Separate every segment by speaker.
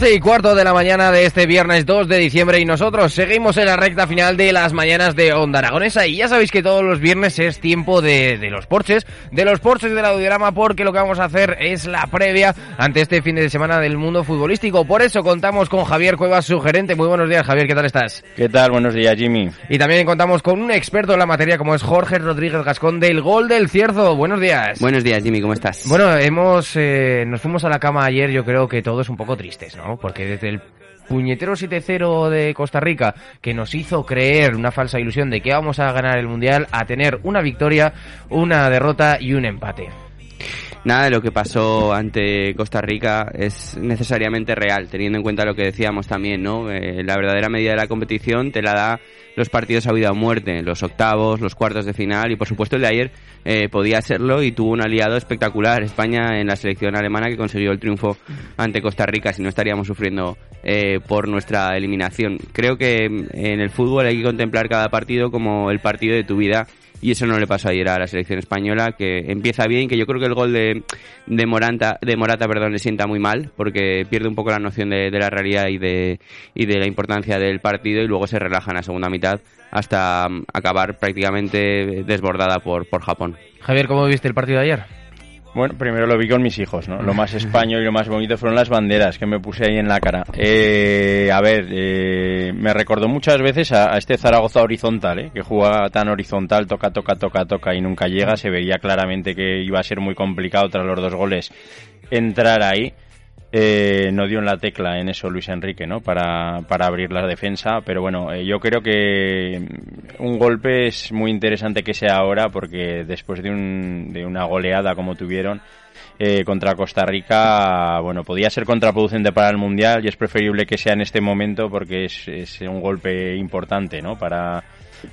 Speaker 1: 12 y cuarto de la mañana de este viernes 2 de diciembre y nosotros seguimos en la recta final de las mañanas de Onda Aragonesa y ya sabéis que todos los viernes es tiempo de, de los porches, de los porches del audiograma porque lo que vamos a hacer es la previa ante este fin de semana del mundo futbolístico. Por eso contamos con Javier Cuevas, su gerente. Muy buenos días Javier, ¿qué tal estás?
Speaker 2: ¿Qué tal? Buenos días Jimmy.
Speaker 1: Y también contamos con un experto en la materia como es Jorge Rodríguez Gascón del Gol del Cierzo. Buenos días.
Speaker 3: Buenos días Jimmy, ¿cómo estás?
Speaker 1: Bueno, hemos, eh, nos fuimos a la cama ayer, yo creo que todos un poco tristes, ¿no? Porque desde el puñetero 7-0 de Costa Rica, que nos hizo creer una falsa ilusión de que vamos a ganar el Mundial, a tener una victoria, una derrota y un empate.
Speaker 3: Nada de lo que pasó ante Costa Rica es necesariamente real, teniendo en cuenta lo que decíamos también, ¿no? Eh, la verdadera medida de la competición te la da los partidos a vida o muerte, los octavos, los cuartos de final y por supuesto el de ayer eh, podía serlo y tuvo un aliado espectacular, España en la selección alemana que consiguió el triunfo ante Costa Rica, si no estaríamos sufriendo eh, por nuestra eliminación. Creo que en el fútbol hay que contemplar cada partido como el partido de tu vida y eso no le pasó ayer a la selección española que empieza bien que yo creo que el gol de, de Morata de Morata perdón le sienta muy mal porque pierde un poco la noción de, la realidad y de y de la importancia del partido y luego se relaja en la segunda mitad hasta um, acabar prácticamente desbordada por por Japón.
Speaker 1: Javier cómo viste el partido de ayer
Speaker 2: bueno, primero lo vi con mis hijos, ¿no? Lo más español y lo más bonito fueron las banderas que me puse ahí en la cara. Eh, a ver, eh, me recordó muchas veces a, a este Zaragoza horizontal, ¿eh? Que juega tan horizontal, toca, toca, toca, toca y nunca llega. Se veía claramente que iba a ser muy complicado tras los dos goles entrar ahí. Eh, no dio en la tecla en eso Luis Enrique, ¿no? Para, para abrir la defensa, pero bueno, eh, yo creo que un golpe es muy interesante que sea ahora porque después de, un, de una goleada como tuvieron eh, contra Costa Rica, bueno, podía ser contraproducente para el Mundial y es preferible que sea en este momento porque es, es un golpe importante, ¿no? Para,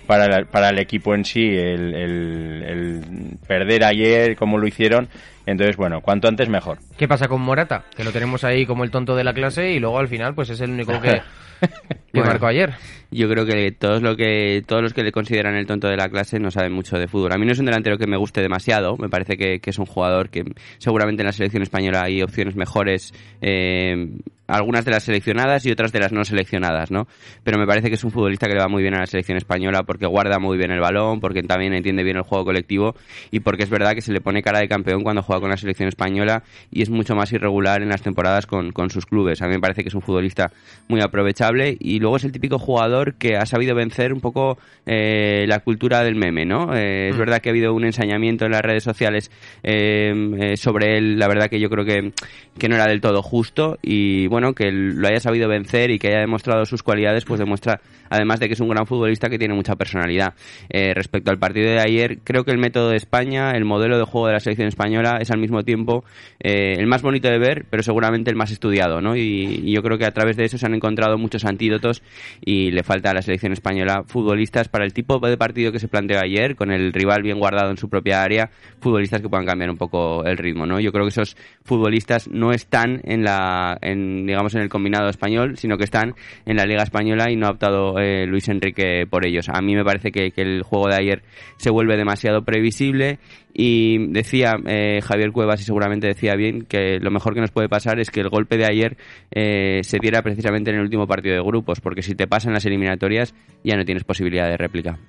Speaker 2: para, el, para el equipo en sí, el, el, el perder ayer como lo hicieron entonces, bueno, cuanto antes mejor.
Speaker 1: ¿Qué pasa con Morata? Que lo tenemos ahí como el tonto de la clase y luego al final pues es el único que, que
Speaker 3: Bueno.
Speaker 1: marcó ayer.
Speaker 3: yo creo que todos lo que todos los que le consideran el tonto de la clase no saben mucho de fútbol. A mí no es un delantero que me guste demasiado, me parece que, que es un jugador que seguramente en la selección española hay opciones mejores, eh, algunas de las seleccionadas y otras de las no seleccionadas, ¿no? Pero me parece que es un futbolista que le va muy bien a la selección española porque guarda muy bien el balón, porque también entiende bien el juego colectivo y porque es verdad que se le pone cara de campeón cuando juega con la selección española y es mucho más irregular en las temporadas con, con sus clubes. A mí me parece que es un futbolista muy aprovechable y luego es el típico jugador que ha sabido vencer un poco eh, la cultura del meme, ¿no? Eh, Es
Speaker 1: Mm.
Speaker 3: verdad que ha habido un ensañamiento en las redes sociales eh, eh, sobre él, la verdad que yo creo que, que no era del todo justo y bueno, que él lo haya sabido vencer y que haya demostrado sus cualidades, pues demuestra además de que es un gran futbolista que tiene mucha personalidad. Eh, respecto al partido de ayer, creo que el método de España, el modelo de juego de la selección española es al mismo tiempo eh, el más bonito de ver, pero seguramente el más estudiado, ¿no? Y, y yo creo que a través de eso se han encontrado muchos antídotos y le falta a la selección española futbolistas para el tipo de partido que se planteó ayer, con el rival bien guardado en su propia área, futbolistas que puedan cambiar un poco el ritmo, ¿no? Yo creo que esos futbolistas no están en la, en, digamos, en el combinado español, sino que están en la Liga Española y no ha optado eh, Luis Enrique por ellos. A mí me parece que, que el juego de ayer se vuelve demasiado previsible y decía eh, Javier Cuevas y seguramente decía bien que lo mejor que nos puede pasar es que el golpe de ayer eh, se diera precisamente en el último partido de grupos, porque si te pasan las eliminatorias ya no tienes posibilidad de réplica.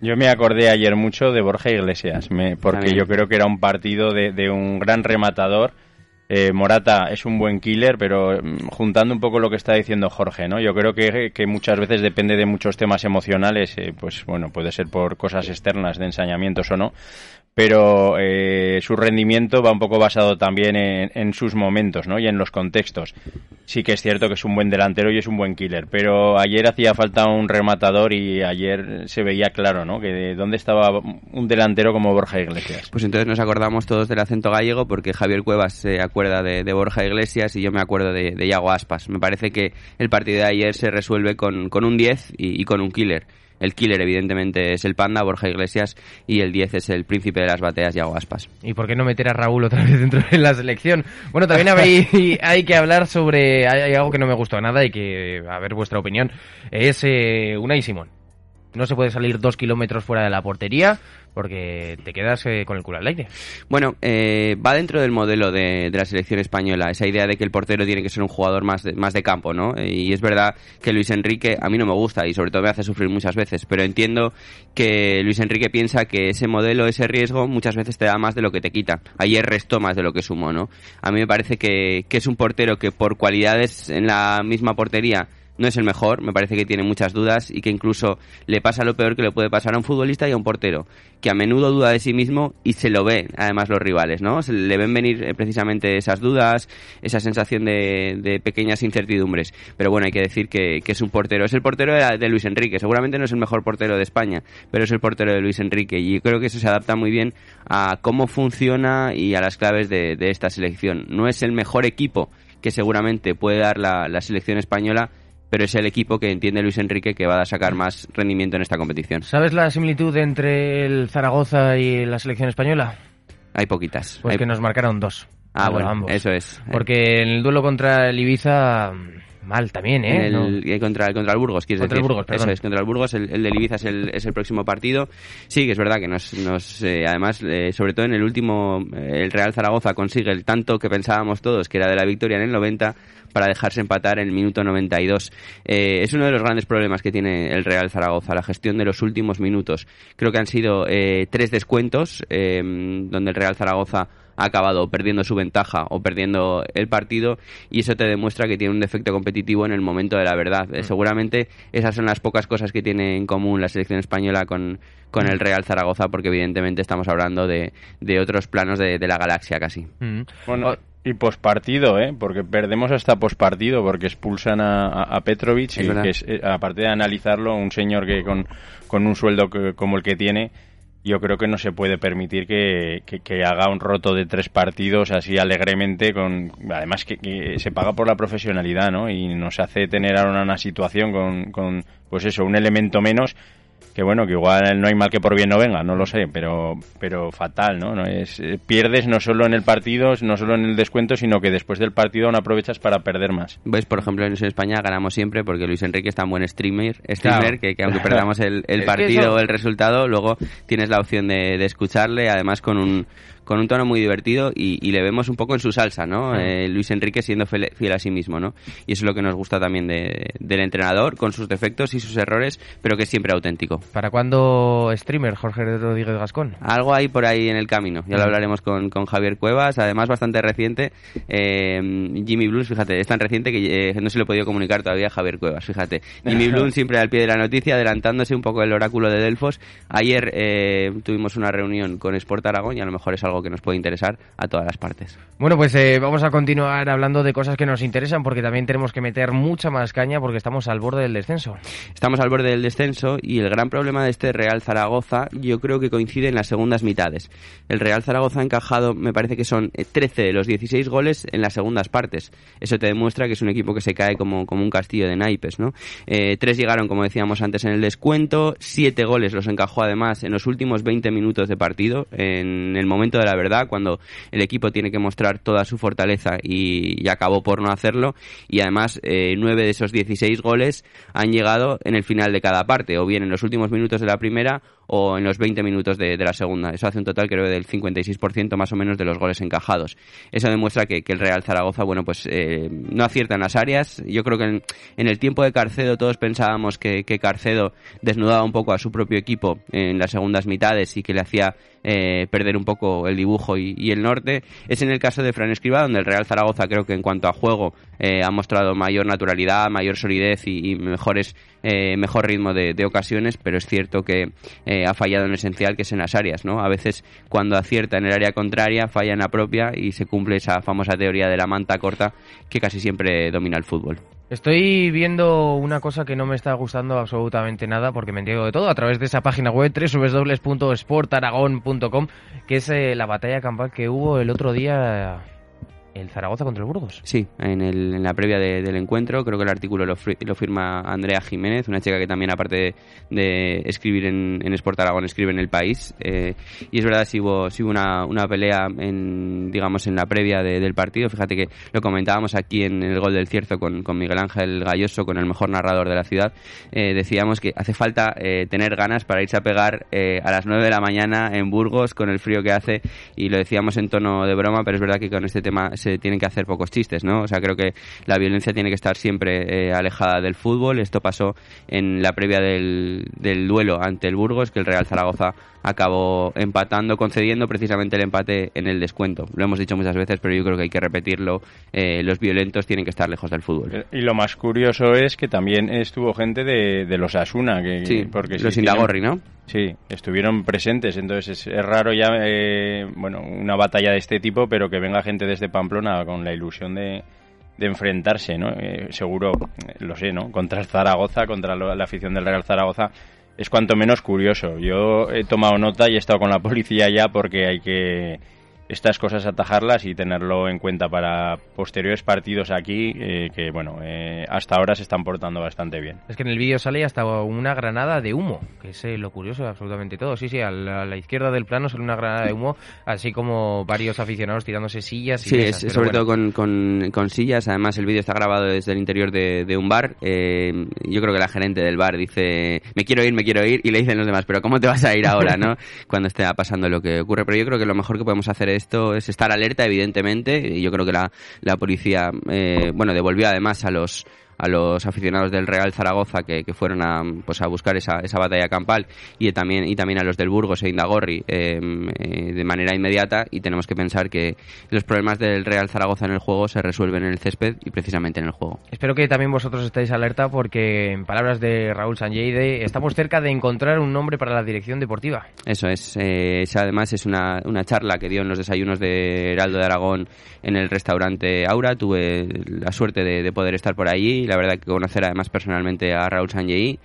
Speaker 2: Yo me acordé ayer mucho de Borja Iglesias, me, porque
Speaker 3: También.
Speaker 2: yo creo que era un partido de, de un gran rematador. Eh, Morata es un buen killer, pero mm, juntando un poco lo que está diciendo Jorge, ¿no? Yo creo que, muchas veces depende de muchos temas emocionales, eh, pues bueno, puede ser por cosas externas de ensañamientos o no, pero eh, su rendimiento va un poco basado también en, en sus momentos, ¿no? Y en los contextos. Sí que es cierto que es un buen delantero y es un buen killer, pero ayer hacía falta un rematador y ayer se veía claro, ¿no? Que de dónde estaba un delantero como Borja Iglesias.
Speaker 3: Pues entonces nos acordamos todos del acento gallego porque Javier Cuevas se acuerda de, Borja Iglesias y yo me acuerdo de, de Iago Aspas. Me parece que el partido de ayer se resuelve con, con un 10 y, y con un killer. El killer, evidentemente, es el Panda, Borja Iglesias, y el 10 es el príncipe de las bateas, Iago Aspas.
Speaker 1: ¿Y por qué no meter a Raúl otra vez dentro de la selección? Bueno, también hay, hay que hablar sobre... Hay, hay algo que no me gustó nada y que, a ver vuestra opinión, es eh, Unai Simón. No se puede salir dos kilómetros fuera de la portería porque te quedas eh, con el culo al aire.
Speaker 3: Bueno, eh, va dentro del modelo de, de la selección española, esa idea de que el portero tiene que ser un jugador más de, más de campo, ¿no? Eh, Y es verdad que Luis Enrique a mí no me gusta y sobre todo me hace sufrir muchas veces, pero entiendo que Luis Enrique piensa que ese modelo, ese riesgo, muchas veces te da más de lo que te quita. Ayer restó más de lo que sumó, ¿no? A mí me parece que, que es un portero que por cualidades en la misma portería no es el mejor, me parece que tiene muchas dudas y que incluso le pasa lo peor que le puede pasar a un futbolista y a un portero, que a menudo duda de sí mismo y se lo ve además los rivales, ¿no? Se le ven venir eh, precisamente esas dudas, esa sensación de, de pequeñas incertidumbres. Pero bueno, hay que decir que, es un portero, es el portero de, Luis Enrique, seguramente no es el mejor portero de España, pero es el portero de Luis Enrique y creo que eso se adapta muy bien a cómo funciona y a las claves de, de esta selección. No es el mejor equipo que seguramente puede dar la selección española, pero es el equipo que entiende Luis Enrique que va a sacar más rendimiento en esta competición.
Speaker 1: ¿Sabes la similitud entre el Zaragoza y la selección española?
Speaker 3: Hay poquitas.
Speaker 1: Pues
Speaker 3: Hay-
Speaker 1: que nos marcaron dos.
Speaker 3: Ah, bueno,
Speaker 1: ambos.
Speaker 3: eso es.
Speaker 1: Porque en el duelo contra el Ibiza, mal también, ¿eh? No.
Speaker 3: el, eh, contra, contra el Burgos, quieres
Speaker 1: Contra el. Burgos, perdón.
Speaker 3: Eso es, contra el Burgos, el, el de Ibiza es el, es el próximo partido. Sí, que es verdad que nos, nos eh, además, eh, sobre todo en el último, eh, el Real Zaragoza consigue el tanto que pensábamos todos, que era de la victoria en el 90, para dejarse empatar en el minuto 92. Eh, es uno de los grandes problemas que tiene el Real Zaragoza, la gestión de los últimos minutos. Creo que han sido tres descuentos, donde el Real Zaragoza ha acabado perdiendo su ventaja o perdiendo el partido y eso te demuestra que tiene un defecto competitivo en el momento de la verdad. Eh, seguramente esas son las pocas cosas que tiene en común la selección española con, con el Real Zaragoza porque evidentemente estamos hablando de, de otros planos de, de la galaxia casi.
Speaker 1: Mm.
Speaker 2: Bueno, y pospartido, ¿eh? Porque perdemos hasta pospartido, porque expulsan a, a- a Petrovic,
Speaker 3: Es
Speaker 2: y que es, eh, aparte de analizarlo, un señor que con, con un sueldo que- como el que tiene, yo creo que no se puede permitir que, que- que haga un roto de tres partidos así alegremente, con además que, que se paga por la profesionalidad, ¿no? Y nos hace tener ahora una situación con, con, pues eso, un elemento menos que bueno, que igual no hay mal que por bien no venga, no lo sé, pero pero fatal, ¿no? no es eh, pierdes no solo en el partido, no solo en el descuento, sino que después del partido aún aprovechas para perder más.
Speaker 3: ¿Ves? Por ejemplo, en España ganamos siempre porque Luis Enrique es tan buen streamer, streamer
Speaker 1: Claro.
Speaker 3: que, que aunque perdamos el, el partido o el resultado, luego tienes la opción de, de escucharle, además con un, con un tono muy divertido y, y le vemos un poco en su salsa, ¿no? Eh, Luis Enrique siendo fiel, fiel a sí mismo, ¿no? Y eso es lo que nos gusta también de- del entrenador, con sus defectos y sus errores, pero que es siempre auténtico.
Speaker 1: ¿Para cuándo streamer Jorge Rodríguez Gascón?
Speaker 3: Algo hay por ahí en el camino. Ya lo hablaremos con, con Javier Cuevas, además bastante reciente. Eh, Jimmy Blues, fíjate, es tan reciente que eh, no se lo he podido comunicar todavía a Javier Cuevas, fíjate. Jimmy Blues siempre al pie de la noticia, adelantándose un poco el oráculo de Delfos. Ayer tuvimos una reunión con Sport Aragón y a lo mejor es algo que nos puede interesar a todas las partes.
Speaker 1: Bueno, pues eh, vamos a continuar hablando de cosas que nos interesan porque también tenemos que meter mucha más caña porque estamos al borde del descenso.
Speaker 3: Estamos al borde del descenso y el gran problema de este Real Zaragoza yo creo que coincide en las segundas mitades. El Real Zaragoza ha encajado, me parece que son eh, 13 de los 16 goles en las segundas partes. Eso te demuestra que es un equipo que se cae como, como un castillo de naipes, ¿no? Eh, tres llegaron, como decíamos antes, en el descuento, siete goles los encajó además en los últimos 20 minutos de partido, en el momento de la verdad, cuando el equipo tiene que mostrar toda su fortaleza y, acabó por no hacerlo. Y además, eh, nueve de esos 16 goles han llegado en el final de cada parte, o bien en los últimos minutos de la primera, o en los 20 minutos de, la segunda. Eso hace un total, creo, del 56% más o menos de los goles encajados. Eso demuestra que, el Real Zaragoza, bueno, pues eh, no acierta en las áreas. Yo creo que en, el tiempo de Carcedo todos pensábamos que, Carcedo desnudaba un poco a su propio equipo en las segundas mitades y que le hacía eh, perder un poco el dibujo y, el norte. Es en el caso de Fran Escriba, donde el Real Zaragoza creo que en cuanto a juego eh, ha mostrado mayor naturalidad, mayor solidez y, mejores, mejor ritmo de, de, ocasiones, pero es cierto que ha fallado en esencial, que es en las áreas, ¿no? A veces cuando acierta en el área contraria, falla en la propia y se cumple esa famosa teoría de la manta corta que casi siempre domina el fútbol.
Speaker 1: Estoy viendo una cosa que no me está gustando absolutamente nada porque me entiendo de todo a través de esa página web www.sportaragon.com que es eh, la batalla campal que hubo el otro día el Zaragoza contra el Burgos.
Speaker 3: Sí, en, la previa del encuentro, creo que el artículo lo, firma Andrea Jiménez, una chica que también, aparte de, escribir en, en, Sport Aragón, escribe en El País. Eh, y es verdad, si hubo, una, pelea, en, digamos, en la previa del partido. Fíjate que lo comentábamos aquí en el Gol del Cierzo con, con Miguel Ángel Galloso, con el mejor narrador de la ciudad. Eh, decíamos que hace falta eh, tener ganas para irse a pegar a las 9 de la mañana en Burgos con el frío que hace. Y lo decíamos en tono de broma, pero es verdad que con este tema se tienen que hacer pocos chistes, ¿no? O sea, creo que la violencia tiene que estar siempre eh, alejada del fútbol. Esto pasó en la previa del, del duelo ante el Burgos, que el Real Zaragoza acabó empatando, concediendo precisamente el empate en el descuento. Lo hemos dicho muchas veces, pero yo creo que hay que repetirlo. Eh, los violentos tienen que estar lejos del fútbol.
Speaker 2: Y lo más curioso es que también estuvo gente de, de los Asuna, que,
Speaker 3: sí, porque los Indagorri, ¿no?
Speaker 2: Sí, estuvieron presentes, entonces es, raro ya, eh, bueno, una batalla de este tipo, pero que venga gente desde Pamplona con la ilusión de, de enfrentarse, ¿no? Eh, seguro, lo sé, ¿no? Contra el Zaragoza, contra la afición del Real Zaragoza, es cuanto menos curioso. Yo he tomado nota y he estado con la policía ya porque hay que estas cosas atajarlas y tenerlo en cuenta para posteriores partidos aquí, eh, que bueno, eh, hasta ahora se están portando bastante bien.
Speaker 1: Es que en el vídeo sale hasta una granada de humo, que es eh, lo curioso de absolutamente todo. Sí, sí, a la, izquierda del plano sale una granada de humo, así como varios aficionados tirándose sillas y
Speaker 3: Sí, es, sobre todo con, con, sillas. Además, el vídeo está grabado desde el interior de, de un bar. yo creo que la gerente del bar dice, me quiero ir, me quiero ir, y le dicen los demás, pero ¿cómo te vas a ir ahora, no? Cuando esté pasando lo que ocurre. Pero yo creo que lo mejor que podemos hacer es esto es estar alerta, evidentemente. Y yo creo que la, la policía, eh, bueno, devolvió además a los a los aficionados del Real Zaragoza que, que fueron a, pues a buscar esa, esa batalla campal y también, y también a los del Burgos e Indagorri em, eh, de manera inmediata y tenemos que pensar que los problemas del Real Zaragoza en el juego se resuelven en el césped y precisamente en el juego.
Speaker 1: Espero que también vosotros estéis alerta porque en palabras de Raúl Sanjeide estamos cerca de encontrar un nombre para la dirección deportiva.
Speaker 3: Eso es, eh, además es una, una charla que dio en los desayunos de Heraldo de Aragón en el restaurante Aura, tuve la suerte de, de poder estar por allí la verdad que conocer además personalmente a Raúl Sanjei.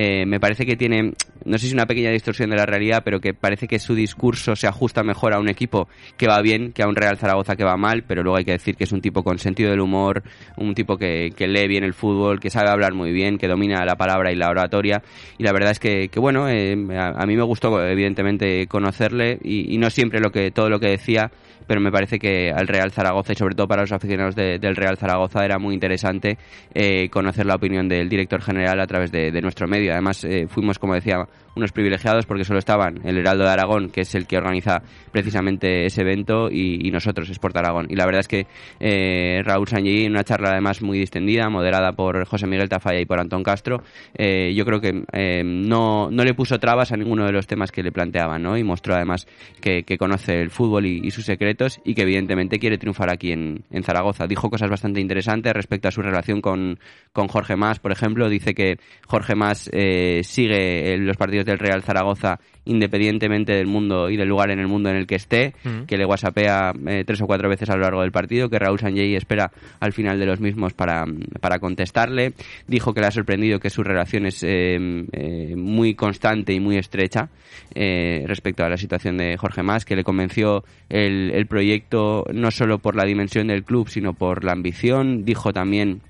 Speaker 3: Eh, me parece que tiene, no sé si una pequeña distorsión de la realidad, pero que parece que su discurso se ajusta mejor a un equipo que va bien que a un Real Zaragoza que va mal, pero luego hay que decir que es un tipo con sentido del humor, un tipo que, lee bien el fútbol, que sabe hablar muy bien, que domina la palabra y la oratoria, y la verdad es que, bueno, eh, a, mí me gustó evidentemente conocerle y, no siempre lo que, todo lo que decía pero me parece que al Real Zaragoza y sobre todo para los aficionados del Real Zaragoza era muy interesante eh, conocer la opinión del director general a través de, nuestro medio. Además, eh, fuimos, como decía, unos privilegiados porque solo estaban el Heraldo de Aragón, que es el que organiza precisamente ese evento, y, nosotros, Sport Aragón. Y la verdad es que eh, Raúl Sanji, en una charla además muy distendida, moderada por José Miguel Tafalla y por Antón Castro, yo creo que no, no le puso trabas a ninguno de los temas que le planteaban, ¿no? Y mostró además que, conoce el fútbol y, sus secretos y que evidentemente quiere triunfar aquí en, Zaragoza. Dijo cosas bastante interesantes respecto a su relación con, Jorge Más, por ejemplo. Dice que Jorge Más eh, sigue los partidos del Real Zaragoza independientemente del mundo y del lugar en el mundo en el que esté, que le whatsappea eh, tres o cuatro veces a lo largo del partido, que Raúl Sanjay espera al final de los mismos para, para contestarle. Dijo que le ha sorprendido que su relación es eh, eh, muy constante y muy estrecha respecto a la situación de Jorge Más, que le convenció el, el proyecto no solo por la dimensión del club, sino por la ambición. Dijo también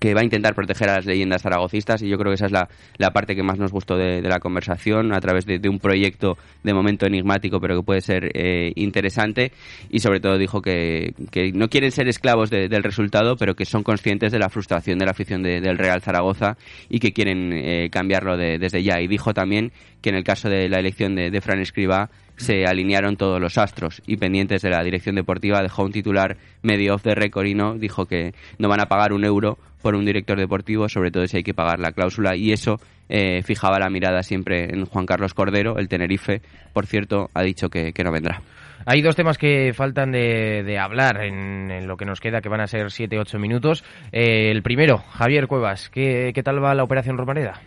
Speaker 3: que va a intentar proteger a las leyendas zaragocistas y yo creo que esa es la, la parte que más nos gustó de, la conversación a través de, un proyecto de momento enigmático pero que puede ser eh, interesante. Y sobre todo dijo que, que no quieren ser esclavos del resultado pero que son conscientes de la frustración de la afición del Real Zaragoza y que quieren eh, cambiarlo desde ya. Y dijo también que en el caso de la elección de, de Fran Escribá se alinearon todos los astros y pendientes de la dirección deportiva. Dejó un titular medio off the record y no dijo que no van a pagar un euro por un director deportivo, sobre todo si hay que pagar la cláusula y eso eh, fijaba la mirada siempre en Juan Carlos Cordero, el Tenerife, por cierto, ha dicho que, no vendrá.
Speaker 1: Hay dos temas que faltan de, hablar en, lo que nos queda, que van a ser 7-8 minutos. Eh, el primero, Javier Cuevas, ¿qué, ¿qué tal va la operación Romareda?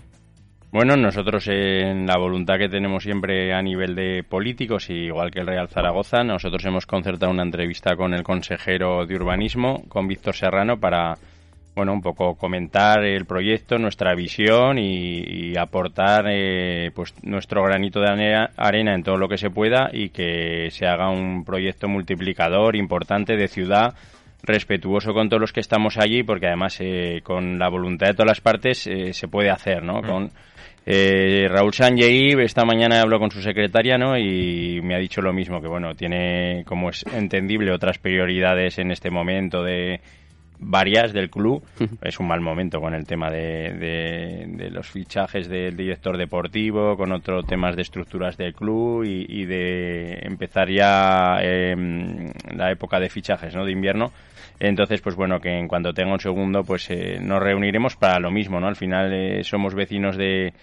Speaker 2: Bueno, nosotros en la voluntad que tenemos siempre a nivel de políticos, igual que el Real Zaragoza, nosotros hemos concertado una entrevista con el consejero de urbanismo, con Víctor Serrano, para bueno, un poco comentar el proyecto, nuestra visión y, aportar eh, pues nuestro granito de arena en todo lo que se pueda y que se haga un proyecto multiplicador importante de ciudad respetuoso con todos los que estamos allí porque además eh, con la voluntad de todas las partes eh, se puede hacer, ¿no? Mm. Con eh, Raúl Sanjei esta mañana habló con su secretaria ¿no? y me ha dicho lo mismo, que bueno, tiene, como es entendible, otras prioridades en este momento de varias del club. Es un mal momento con el tema de, de, los fichajes del director deportivo, con otros temas de estructuras del club y, de empezar ya em, la época de fichajes ¿no? de invierno. Entonces, pues bueno, que en cuanto tenga un segundo, pues eh, nos reuniremos para lo mismo, ¿no? Al final eh, somos vecinos de,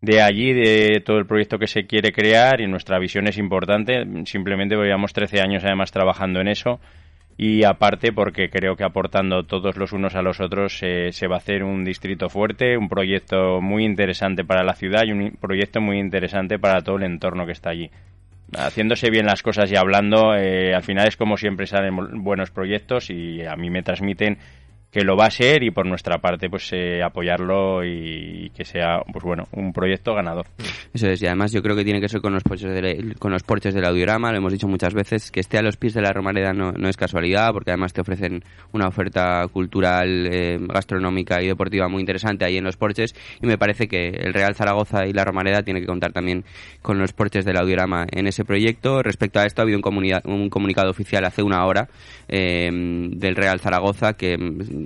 Speaker 2: de allí, de todo el proyecto que se quiere crear y nuestra visión es importante. Simplemente llevamos 13 años además trabajando en eso y aparte porque creo que aportando todos los unos a los otros eh, se va a hacer un distrito fuerte, un proyecto muy interesante para la ciudad y un proyecto muy interesante para todo el entorno que está allí. Haciéndose bien las cosas y hablando, eh, al final es como siempre salen buenos proyectos y a mí me transmiten que lo va a ser y por nuestra parte pues eh, apoyarlo y, que sea pues bueno un proyecto ganador.
Speaker 3: Eso es y además yo creo que tiene que ser con los porches de, con los porches del audiorama. Lo hemos dicho muchas veces que esté a los pies de la Romareda no, no es casualidad porque además te ofrecen una oferta cultural eh, gastronómica y deportiva muy interesante ahí en los porches. Y me parece que el Real Zaragoza y la Romareda tiene que contar también con los porches del audiorama en ese proyecto. Respecto a esto ha habido un, un comunicado oficial hace una hora eh, del Real Zaragoza que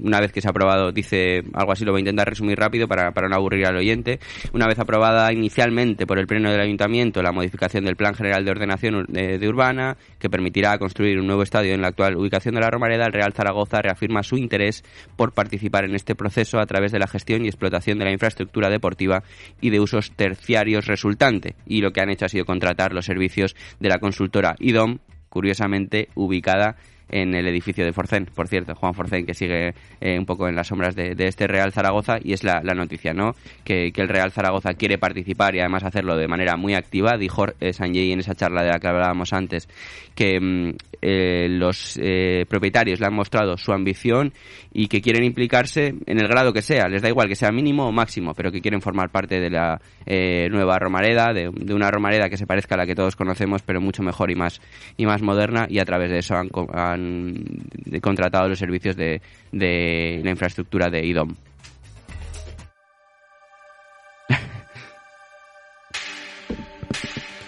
Speaker 3: una vez que se ha aprobado, dice algo así, lo voy a intentar resumir rápido para, para no aburrir al oyente. Una vez aprobada inicialmente por el Pleno del Ayuntamiento la modificación del Plan General de Ordenación de, Urbana, que permitirá construir un nuevo estadio en la actual ubicación de la Romareda, el Real Zaragoza reafirma su interés por participar en este proceso a través de la gestión y explotación de la infraestructura deportiva y de usos terciarios resultante. Y lo que han hecho ha sido contratar los servicios de la consultora IDOM, curiosamente ubicada en el edificio de Forcén, por cierto, Juan Forcén que sigue eh, un poco en las sombras de, este Real Zaragoza y es la, noticia, ¿no? Que, el Real Zaragoza quiere participar y además hacerlo de manera muy activa. Dijo eh, Sanjay en esa charla de la que hablábamos antes que mm, eh, los propietarios le han mostrado su ambición y que quieren implicarse en el grado que sea, les da igual que sea mínimo o máximo, pero que quieren formar parte de la nueva Romareda, de, una Romareda que se parezca a la que todos conocemos, pero mucho mejor y más y más moderna y a través de eso han han contratado los servicios de, de la infraestructura de IDOM.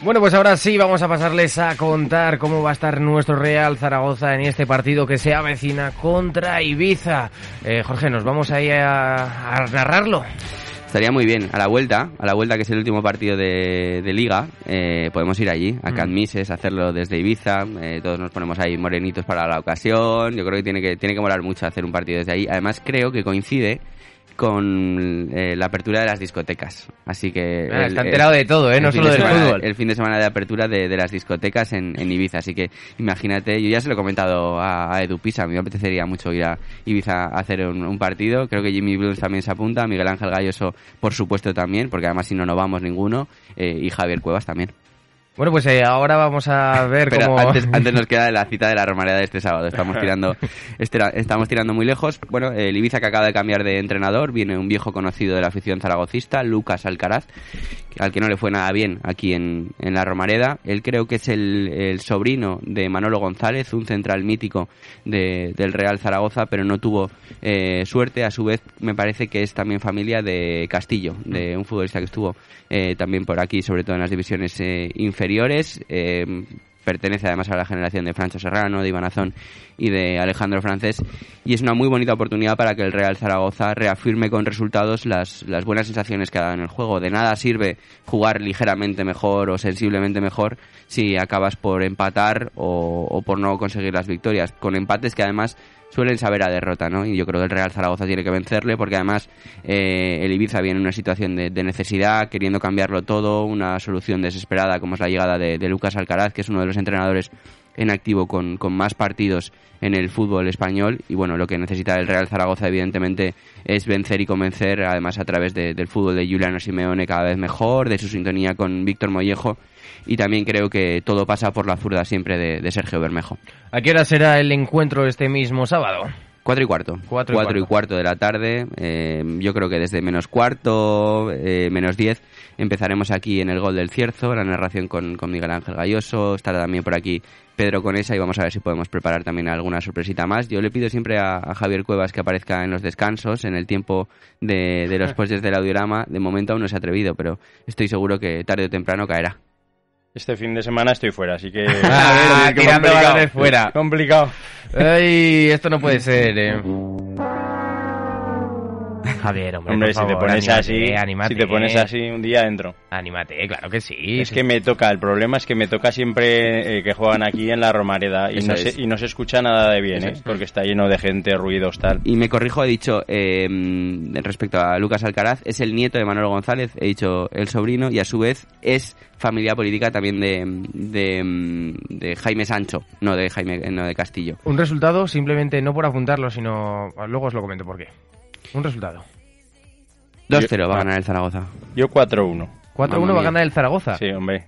Speaker 1: Bueno, pues ahora sí vamos a pasarles a contar cómo va a estar nuestro Real Zaragoza en este partido que se avecina contra Ibiza. Eh, Jorge, nos vamos ahí a, a narrarlo.
Speaker 3: Estaría muy bien. A la vuelta, a la vuelta que es el último partido de, liga, eh, podemos ir allí, a Can Mises, hacerlo desde Ibiza. Eh, todos nos ponemos ahí morenitos para la ocasión. Yo creo que tiene que tiene que molar mucho hacer un partido desde ahí. Además creo que coincide con eh, la apertura de las discotecas. Así que...
Speaker 1: Ah, está enterado de todo, ¿eh? No solo del fútbol.
Speaker 3: El fin de semana de apertura de, las discotecas en, Ibiza. Así que imagínate, yo ya se lo he comentado a, Edu Pisa, a mí me apetecería mucho ir a Ibiza a hacer un, partido. Creo que Jimmy Blues también se apunta, Miguel Ángel Galloso por supuesto también, porque además si no, no vamos ninguno, eh, y Javier Cuevas también.
Speaker 1: Bueno, pues eh, ahora vamos a ver
Speaker 3: Pero
Speaker 1: cómo...
Speaker 3: antes, antes nos queda la cita de la Romareda de este sábado. Estamos tirando, este- estamos tirando muy lejos. Bueno, el Ibiza que acaba de cambiar de entrenador, viene un viejo conocido de la afición zaragocista, Lucas Alcaraz, al que no le fue nada bien aquí en, en la Romareda. Él creo que es el, el sobrino de Manolo González, un central mítico de- del Real Zaragoza, pero no tuvo eh, suerte. A su vez, me parece que es también familia de Castillo, de un futbolista que estuvo eh, también por aquí, sobre todo en las divisiones eh, Eh, pertenece además a la generación de Francho Serrano, de Iván Azón y de Alejandro Francés y es una muy bonita oportunidad para que el Real Zaragoza reafirme con resultados las, las buenas sensaciones que ha dado en el juego. De nada sirve jugar ligeramente mejor o sensiblemente mejor si acabas por empatar o, por no conseguir las victorias. Con empates que además suelen saber a derrota, ¿no? Y yo creo que el Real Zaragoza tiene que vencerle porque además eh, el Ibiza viene en una situación de, necesidad, queriendo cambiarlo todo, una solución desesperada como es la llegada de Lucas Alcaraz, que es uno de los entrenadores en activo con, con más partidos en el fútbol español y bueno, lo que necesita el Real Zaragoza evidentemente es vencer y convencer además a través de- del fútbol de Juliano Simeone cada vez mejor, de su sintonía con Víctor Mollejo y también creo que todo pasa por la zurda siempre de, de Sergio Bermejo.
Speaker 1: ¿A qué hora será el encuentro este mismo sábado?
Speaker 3: Cuatro y cuarto.
Speaker 1: Cuatro y
Speaker 3: Cuatro y
Speaker 1: cuarto.
Speaker 3: cuarto de la tarde. eh, yo creo que desde menos cuarto, eh, menos diez, empezaremos aquí en el Gol del Cierzo, la narración con, con Miguel Ángel Galloso. Estará también por aquí Pedro Conesa y vamos a ver si podemos preparar también alguna sorpresita más. Yo le pido siempre a, a Javier Cuevas que aparezca en los descansos, en el tiempo de, de los postes del audiorama. De momento aún no se ha atrevido, pero estoy seguro que tarde o temprano caerá.
Speaker 2: Este fin de semana estoy fuera, así que...
Speaker 1: Ah,
Speaker 2: Qué
Speaker 1: tirando balones fuera.
Speaker 2: Complicado.
Speaker 1: Ay, esto no puede ser, eh. Javier, hombre,
Speaker 2: Hombre,
Speaker 1: por
Speaker 2: si te pones
Speaker 1: anímate,
Speaker 2: así,
Speaker 1: anímate.
Speaker 2: si te pones así, un día entro.
Speaker 1: Anímate, claro que sí.
Speaker 2: Es que me toca, el problema es que me toca siempre eh, que juegan aquí en la Romareda y no, se, y no se escucha nada de bien, ¿eh? porque está lleno de gente, ruidos, tal.
Speaker 3: Y me corrijo, he dicho, eh, respecto a Lucas Alcaraz, es el nieto de Manuel González, he dicho el sobrino, y a su vez es familia política también de, de, de Jaime Sancho, no de Jaime, no de Castillo.
Speaker 1: Un resultado, simplemente no por apuntarlo, sino... Luego os lo comento por qué. Un resultado.
Speaker 3: 2-0 va a ganar el Zaragoza.
Speaker 2: Yo 4-1.
Speaker 1: 4-1
Speaker 3: Mamma
Speaker 1: va a ganar el Zaragoza.
Speaker 2: Sí, hombre.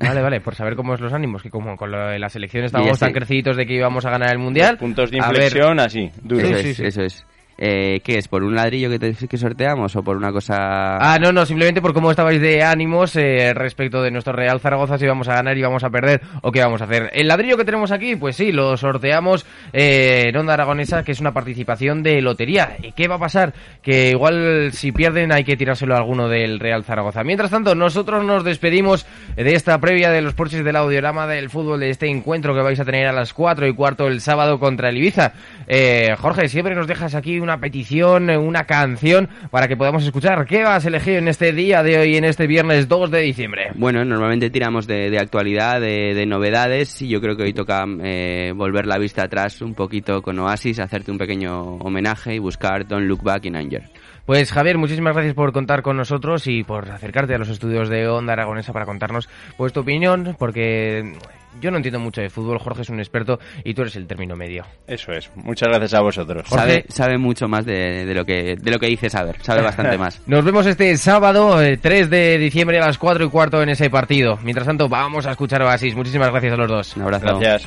Speaker 1: Vale, vale, por saber cómo es los ánimos, que como con lo de la selección estábamos
Speaker 3: este-
Speaker 1: tan crecidos de que íbamos a ganar el Mundial.
Speaker 2: Puntos de
Speaker 1: ver,
Speaker 2: inflexión, así, duro.
Speaker 3: Eso
Speaker 1: Sí,
Speaker 3: es,
Speaker 1: sí, sí.
Speaker 3: eso es. Eh, ¿Qué es? ¿Por un ladrillo que, te- que sorteamos o por una cosa...?
Speaker 1: Ah, no, no, simplemente por cómo estabais de ánimos eh, respecto de nuestro Real Zaragoza, si vamos a ganar y vamos a perder o qué vamos a hacer. El ladrillo que tenemos aquí, pues sí, lo sorteamos eh, en Onda Aragonesa, que es una participación de lotería. ¿Y qué va a pasar? Que igual si pierden hay que tirárselo a alguno del Real Zaragoza. Mientras tanto, nosotros nos despedimos de esta previa de los porches del audiorama del fútbol, de este encuentro que vais a tener a las 4 y cuarto el sábado contra el Ibiza. Eh, Jorge, siempre nos dejas aquí una petición, eh, una canción para que podamos escuchar. ¿Qué vas a elegir en este día de hoy, en este viernes 2 de diciembre?
Speaker 3: Bueno, normalmente tiramos de, actualidad, de, de novedades, y yo creo que hoy toca eh, volver la vista atrás un poquito con Oasis, hacerte un pequeño homenaje y buscar Don't Look Back in Anger.
Speaker 1: Pues Javier, muchísimas gracias por contar con nosotros y por acercarte a los estudios de Onda Aragonesa para contarnos pues tu opinión, porque yo no entiendo mucho de fútbol, Jorge es un experto y tú eres el término medio.
Speaker 2: Eso es. Muchas gracias a vosotros.
Speaker 1: Jorge.
Speaker 3: Sabe, sabe mucho más de, de lo que de lo que dice saber, sabe bastante más.
Speaker 1: Nos vemos este sábado, eh, 3 de diciembre a las 4 y cuarto en ese partido. Mientras tanto, vamos a escuchar Oasis. Muchísimas gracias a los dos.
Speaker 3: Un abrazo.
Speaker 2: Gracias.